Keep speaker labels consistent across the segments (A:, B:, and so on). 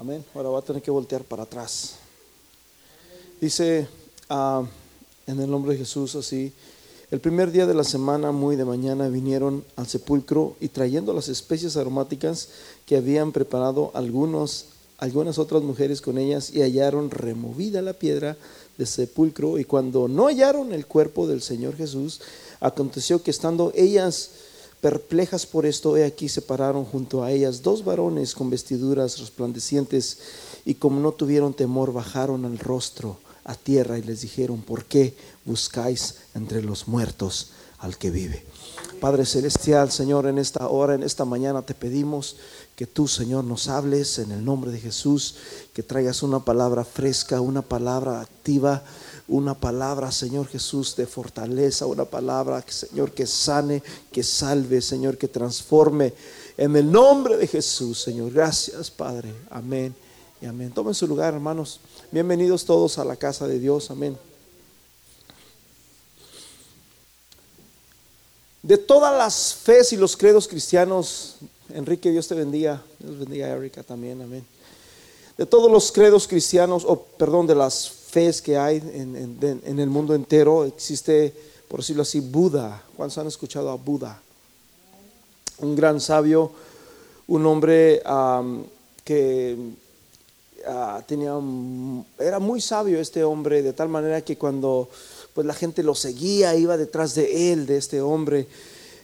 A: Amén. Ahora va a tener que voltear para atrás. Dice ah, en el nombre de Jesús así. El primer día de la semana, muy de mañana, vinieron al sepulcro y trayendo las especies aromáticas que habían preparado algunos, algunas otras mujeres con ellas y hallaron removida la piedra del sepulcro y cuando no hallaron el cuerpo del Señor Jesús, aconteció que estando ellas perplejas por esto, he aquí se pararon junto a ellas dos varones con vestiduras resplandecientes y como no tuvieron temor, bajaron al rostro a tierra y les dijeron, ¿por qué buscáis entre los muertos al que vive? Padre Celestial, Señor, en esta hora, en esta mañana te pedimos que tú, Señor, nos hables en el nombre de Jesús, que traigas una palabra fresca, una palabra activa, una palabra, Señor Jesús, de fortaleza, una palabra, Señor, que sane, que salve, Señor, que transforme. En el nombre de Jesús, Señor. Gracias, Padre. Amén y amén. Tomen su lugar, hermanos. Bienvenidos todos a la casa de Dios. Amén. De todas las fes y los credos cristianos, Enrique, Dios te bendiga. Dios bendiga a Erika también. Amén. De todos los credos cristianos, o perdón, de las fes que hay en, el mundo entero, existe, por decirlo así, Buda. ¿Cuántos han escuchado a Buda? Un gran sabio, un hombre que Ah, tenía, era muy sabio este hombre, de tal manera que cuando pues, la gente lo seguía, iba detrás de él, de este hombre,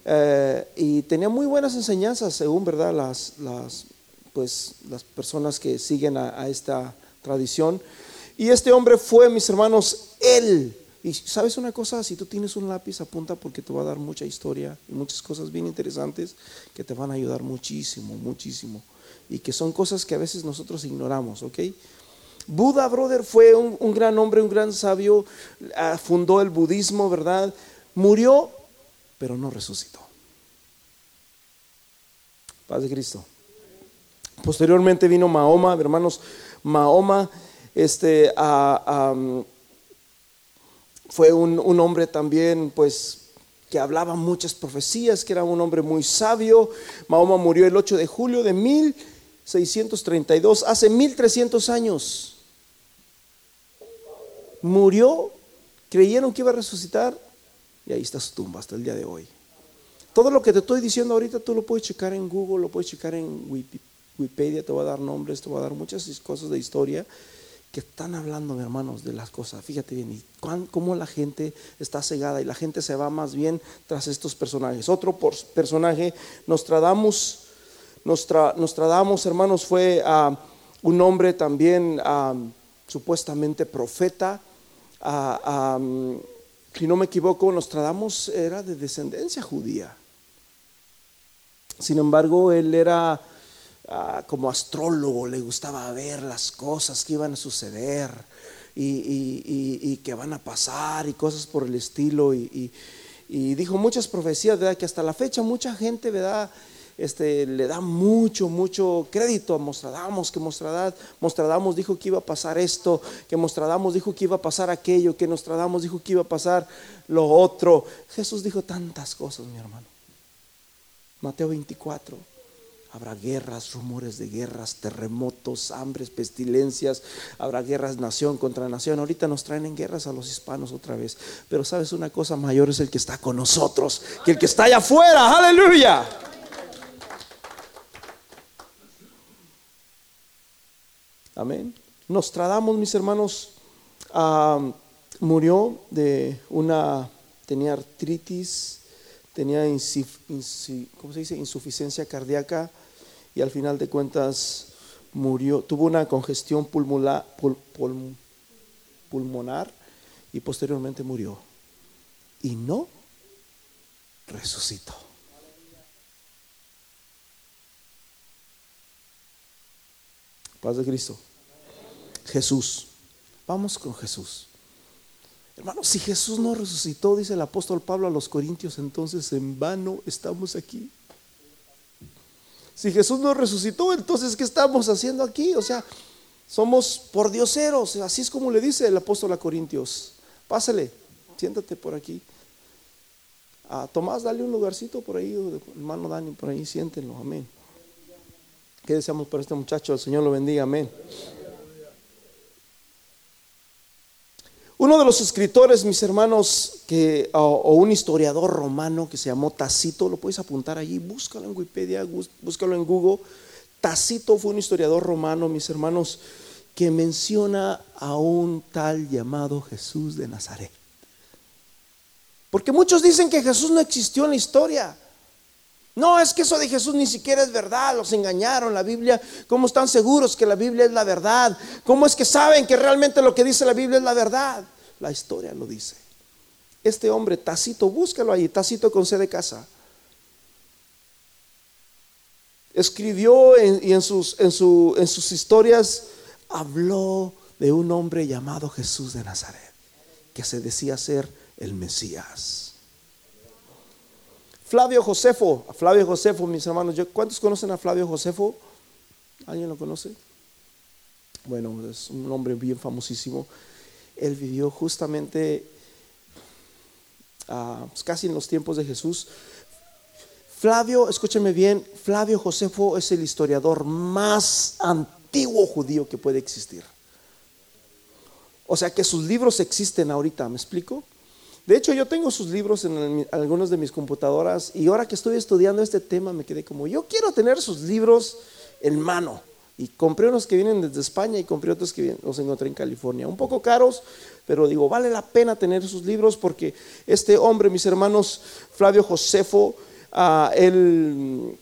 A: eh, y tenía muy buenas enseñanzas, según verdad las, las, pues, las personas que siguen a, esta tradición. Y este hombre fue, mis hermanos, él. Y sabes una cosa, si tú tienes un lápiz, apunta porque te va a dar mucha historia y muchas cosas bien interesantes que te van a ayudar muchísimo, muchísimo y que son cosas que a veces nosotros ignoramos, ¿ok? Buda, brother, fue un, gran hombre, un gran sabio, ah, fundó el budismo, ¿verdad? Murió, pero no resucitó. Paz de Cristo. Posteriormente vino Mahoma, hermanos, Mahoma este, fue un, un hombre también, pues, que hablaba muchas profecías, que era un hombre muy sabio. Mahoma murió el 8 de julio de mil 632, hace 1300 años. Murió, creyeron que iba a resucitar y ahí está su tumba hasta el día de hoy. Todo lo que te estoy diciendo ahorita tú lo puedes checar en Google, lo puedes checar en Wikipedia, te va a dar nombres, te va a dar muchas cosas de historia que están hablando, hermanos, de las cosas. Fíjate bien, y cómo la gente está cegada y la gente se va más bien tras estos personajes. Otro personaje, Nostradamus, Nostradamus, hermanos, fue ah, un hombre también ah, supuestamente profeta. Ah, si no me equivoco, Nostradamus era de descendencia judía. Sin embargo, él era como astrólogo, le gustaba ver las cosas que iban a suceder y, que van a pasar y cosas por el estilo. Y, dijo muchas profecías, ¿verdad? Que hasta la fecha mucha gente, ¿verdad? este, le da mucho, mucho crédito a Mostradamus, que Mostradamus, dijo que iba a pasar esto, que Mostradamus dijo que iba a pasar aquello, que Nostradamus dijo que iba a pasar lo otro. Jesús dijo tantas cosas, mi hermano. Mateo 24. Habrá guerras, rumores de guerras, terremotos, hambres, pestilencias. Habrá guerras nación contra nación. Ahorita nos traen en guerras a los hispanos otra vez. Pero sabes una cosa mayor es el que está con nosotros, que el que está allá afuera. Aleluya. Amén. Nostradamus, mis hermanos, murió de una, tenía artritis, tenía ¿cómo se dice? insuficiencia cardíaca y al final de cuentas murió, tuvo una congestión pulmonar, pulmonar y posteriormente murió. Y no resucitó. Paz de Cristo. Jesús. Vamos con Jesús. Hermano, si Jesús no resucitó, dice el apóstol Pablo a los Corintios, entonces en vano estamos aquí. Si Jesús no resucitó, entonces ¿qué estamos haciendo aquí? O sea, somos por dioseros, así es como le dice el apóstol a Corintios. Pásale, siéntate por aquí. A Tomás, dale un lugarcito por ahí, hermano Dani, por ahí, siéntenlo, amén. ¿Qué deseamos para este muchacho? El Señor lo bendiga, amén. Uno de los escritores, mis hermanos, que, o, un historiador romano que se llamó Tacito, lo puedes apuntar allí, búscalo en Wikipedia, búscalo en Google. Tacito fue un historiador romano, mis hermanos, que menciona a un tal llamado Jesús de Nazaret. Porque muchos dicen que Jesús no existió en la historia. No, es que eso de Jesús ni siquiera es verdad, los engañaron. La Biblia, ¿cómo están seguros que la Biblia es la verdad? ¿Cómo es que saben que realmente lo que dice la Biblia es la verdad? La historia lo dice. Este hombre, Tacito, búscalo ahí, Tacito con C de casa. Escribió y en sus, en, en sus historias habló de un hombre llamado Jesús de Nazaret, que se decía ser el Mesías. Flavio Josefo, Flavio Josefo, mis hermanos, ¿cuántos conocen a Flavio Josefo? ¿Alguien lo conoce? Bueno, es un hombre bien famosísimo. Él vivió justamente ah, pues casi en los tiempos de Jesús. Flavio, escúcheme bien, Flavio Josefo es el historiador más antiguo judío que puede existir. O sea que sus libros existen ahorita, ¿me explico? De hecho, yo tengo sus libros en algunas de mis computadoras y ahora que estoy estudiando este tema me quedé como, yo quiero tener sus libros en mano. Y compré unos que vienen desde España y compré otros que los encontré en California. Un poco caros, pero digo, vale la pena tener sus libros porque este hombre, mis hermanos, Flavio Josefo, ah, él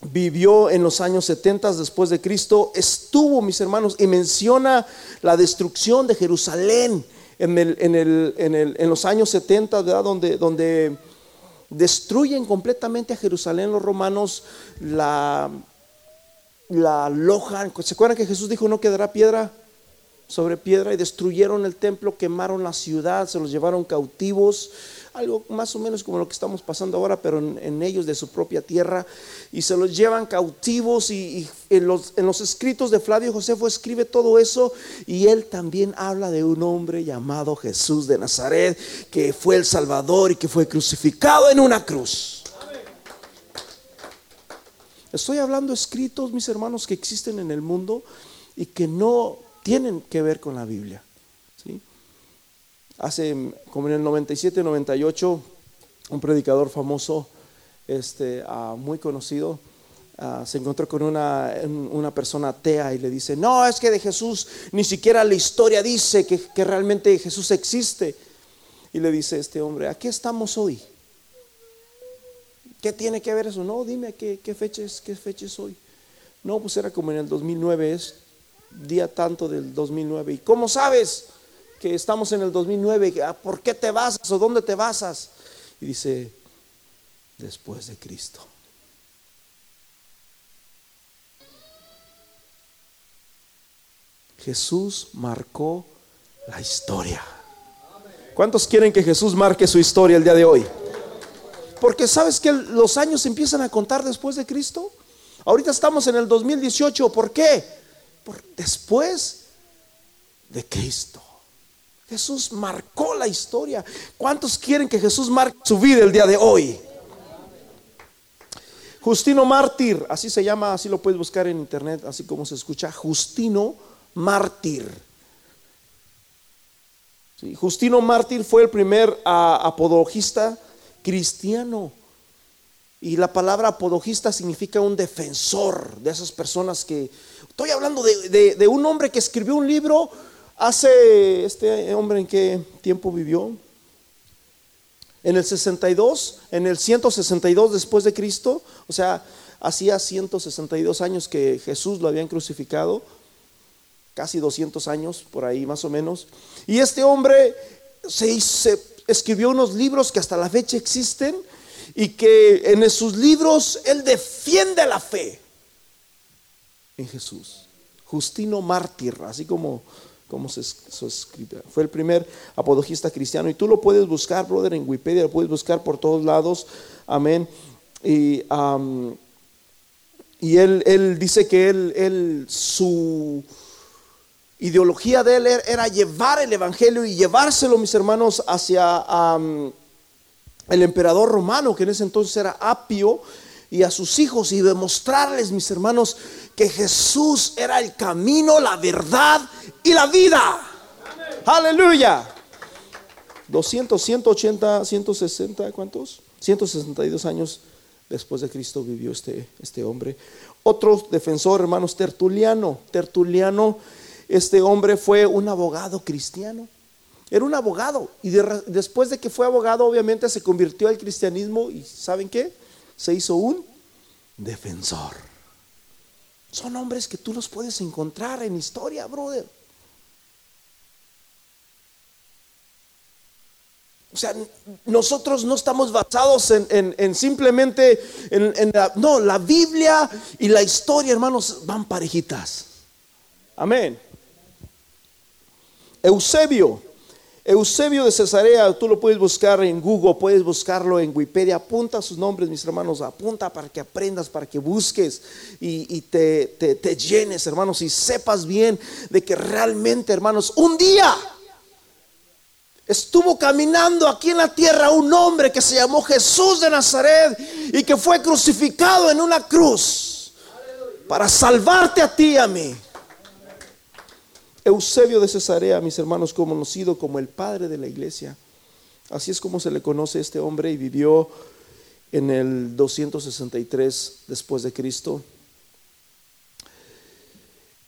A: vivió en los años 70 después de Cristo, estuvo, mis hermanos, y menciona la destrucción de Jerusalén en, los años 70, Donde, donde destruyen completamente a Jerusalén los romanos, la, la alojan. ¿Se acuerdan que Jesús dijo no quedará piedra sobre piedra? Y destruyeron el templo, quemaron la ciudad, se los llevaron cautivos algo más o menos como lo que estamos pasando ahora, pero en, ellos de su propia tierra, y se los llevan cautivos y, en, los, en, los, escritos de Flavio Josefo escribe todo eso, y él también habla de un hombre llamado Jesús de Nazaret, que fue el Salvador y que fue crucificado en una cruz. Estoy hablando escritos, mis hermanos, que existen en el mundo y que no tienen que ver con la Biblia hace como en el 97, 98, un predicador famoso, este, ah, muy conocido, ah, se encontró con una, una, persona atea y le dice, no, es que de Jesús ni siquiera la historia dice que, que realmente Jesús existe. Y le dice este hombre, ¿a qué estamos hoy? ¿Qué tiene que ver eso? No, dime qué, fecha es, qué fecha es hoy. No, pues era como en el 2009, es día tanto del 2009. ¿Y cómo sabes? que estamos en el 2009, ah, ¿por qué te basas o dónde te basas? Y dice, después de Cristo. Jesús marcó la historia. ¿Cuántos quieren que Jesús marque su historia el día de hoy? Porque sabes que los años empiezan a contar después de Cristo. Ahorita estamos en el 2018. ¿Por qué? Por después de Cristo. Jesús marcó la historia. ¿Cuántos quieren que Jesús marque su vida el día de hoy? Justino Mártir, así se llama, así lo puedes buscar en internet, así como se escucha, Justino Mártir. Justino Mártir fue el primer apologista cristiano. Y la palabra apologista significa un defensor de esas personas que... Estoy hablando de un hombre que escribió un libro Hace este hombre en qué tiempo vivió? En el 62, en el 162 después de Cristo, o sea, hacía 162 años que Jesús lo habían crucificado, casi 200 años por ahí más o menos. Y este hombre se, se escribió unos libros que hasta la fecha existen y que en sus libros él defiende la fe en Jesús. Justino mártir, así como cómo se, escribe. Fue el primer apologista cristiano y tú lo puedes buscar, brother, en Wikipedia, lo puedes buscar por todos lados. Amén. Y, y él, él, dice que él, él, su ideología de él era llevar el evangelio y llevárselo, mis hermanos, hacia el emperador romano, que en ese entonces era Apio. y a sus hijos y demostrarles, mis hermanos, que Jesús era el camino, la verdad y la vida. Aleluya. 200, 180, 160, ¿cuántos? 162 años después de Cristo vivió este, este hombre. Otro defensor, hermanos, Tertuliano. Tertuliano, este hombre fue un abogado cristiano. Era un abogado y después de que fue abogado obviamente se convirtió al cristianismo y ¿saben qué? Se hizo un defensor. Son hombres que tú los puedes encontrar en historia, brother. O sea, nosotros no estamos basados en, simplemente en, la, no, la Biblia y la historia, hermanos, van parejitas. Amén. Eusebio, Eusebio de Cesarea, tú lo puedes buscar en Google, puedes buscarlo en Wikipedia, apunta sus nombres, mis hermanos, apunta para que aprendas, para que busques y, te, te llenes, hermanos, y sepas bien de que realmente, hermanos, un día estuvo caminando aquí en la tierra un hombre que se llamó Jesús de Nazaret y que fue crucificado en una cruz para salvarte a ti y a mí. Eusebio de Cesarea, mis hermanos, conocido como el padre de la iglesia. Así es como se le conoce a este hombre y vivió en el 263 después de Cristo.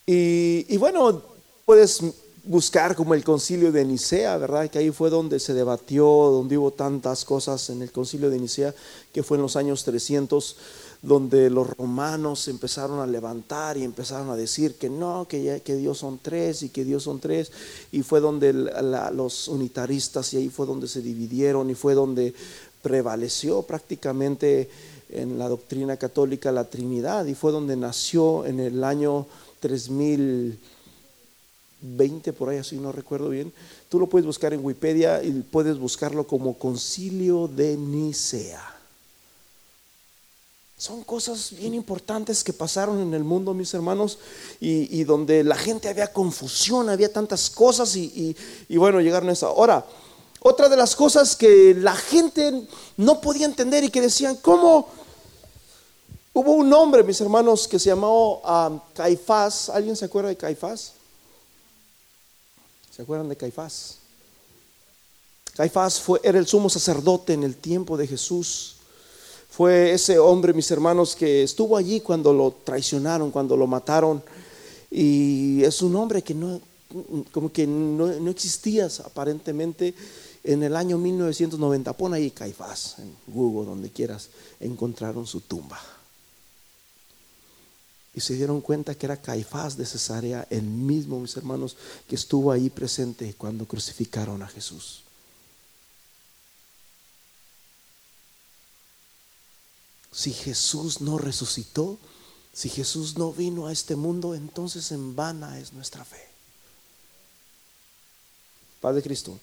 A: Y, y bueno, puedes buscar como el concilio de Nicea, ¿verdad? Que ahí fue donde se debatió, donde hubo tantas cosas en el concilio de Nicea, que fue en los años 300, donde los romanos empezaron a levantar y empezaron a decir que no, que, que Dios son tres y que Dios son tres, y fue donde los unitaristas, y ahí fue donde se dividieron, y fue donde prevaleció prácticamente en la doctrina católica la Trinidad, y fue donde nació en el año 3000 20 por ahí, así no recuerdo bien. Tú lo puedes buscar en Wikipedia y puedes buscarlo como Concilio de Nicea. Son cosas bien importantes que pasaron en el mundo, mis hermanos, y, donde la gente había confusión, había tantas cosas y, bueno, llegaron a esa. Ahora, otra de las cosas que la gente no podía entender y que decían, ¿cómo? Hubo un hombre, mis hermanos, que se llamó ah, Caifás. ¿Alguien se acuerda de Caifás? ¿Se acuerdan de Caifás? Caifás fue, era el sumo sacerdote en el tiempo de Jesús. Fue ese hombre, mis hermanos, que estuvo allí cuando lo traicionaron, cuando lo mataron. Y es un hombre que no, como que no, no existía aparentemente en el año 1990. Pon ahí Caifás en Google, donde quieras, encontraron su tumba y se dieron cuenta que era Caifás de Cesarea, el mismo, mis hermanos, que estuvo ahí presente cuando crucificaron a Jesús. Si Jesús no resucitó, si Jesús no vino a este mundo, entonces en vana es nuestra fe. Padre Cristo.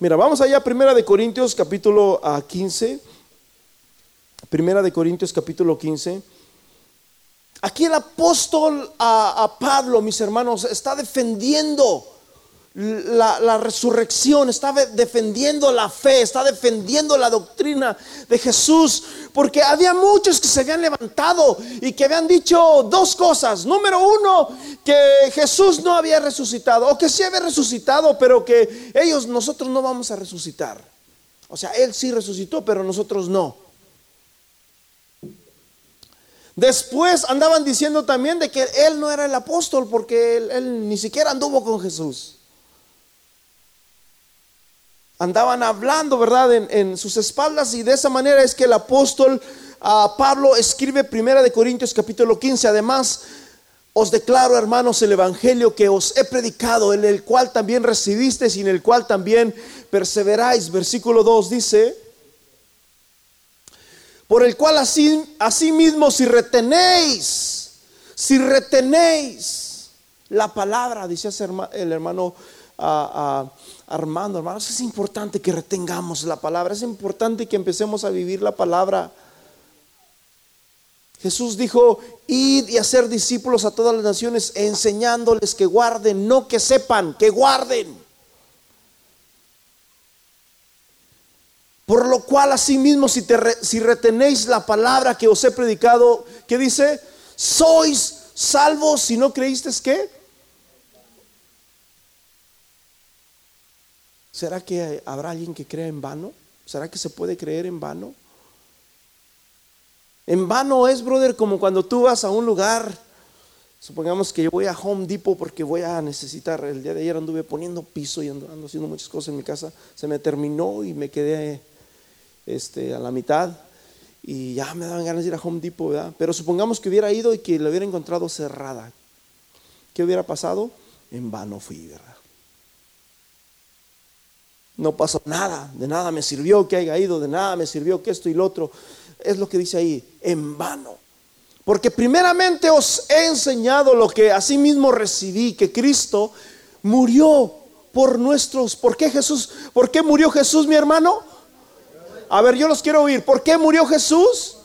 A: Mira, vamos allá, Primera de Corintios capítulo 15. Ah, Primera de Corintios capítulo 15. Aquí el apóstol a, Pablo, mis hermanos, está defendiendo la, resurrección, está defendiendo la fe, está defendiendo la doctrina de Jesús, porque había muchos que se habían levantado y que habían dicho dos cosas. Número uno, que Jesús no había resucitado, o que sí había resucitado, pero que ellos, nosotros no vamos a resucitar. O sea, Él sí resucitó, pero nosotros no. Después andaban diciendo también de que él no era el apóstol porque él, ni siquiera anduvo con Jesús. Andaban hablando, ¿verdad?, en, sus espaldas y de esa manera es que el apóstol ah, Pablo escribe Primera de Corintios capítulo 15. Además, os declaro, hermanos, el evangelio que os he predicado, en el cual también recibisteis y en el cual también perseveráis. Versículo 2 dice, por el cual así, mismo si retenéis, si retenéis la palabra, dice el hermano Armando, hermanos, es importante que retengamos la palabra, es importante que empecemos a vivir la palabra. Jesús dijo, id y hacer discípulos a todas las naciones, enseñándoles que guarden, no que sepan, que guarden. Por lo cual asimismo si, si retenéis la palabra que os he predicado, que dice, sois salvos si no creíste qué. ¿Será que habrá alguien que crea en vano? ¿Será que se puede creer en vano? En vano es, brother, como cuando tú vas a un lugar, supongamos que yo voy a Home Depot porque voy a necesitar, el día de ayer anduve poniendo piso y ando, haciendo muchas cosas en mi casa, se me terminó y me quedé este, a la mitad y ya me daban ganas de ir a Home Depot, ¿verdad? Pero supongamos que hubiera ido y que la hubiera encontrado cerrada. ¿Qué hubiera pasado? En vano fui, ¿verdad? No pasó nada, de nada me sirvió que haya ido, de nada me sirvió que esto y lo otro es lo que dice ahí, en vano. Porque primeramente os he enseñado lo que asimismo recibí, que Cristo murió por nuestros. ¿Por qué Jesús? ¿Por qué murió Jesús, mi hermano? A ver, yo los quiero oír. ¿Por qué murió Jesús?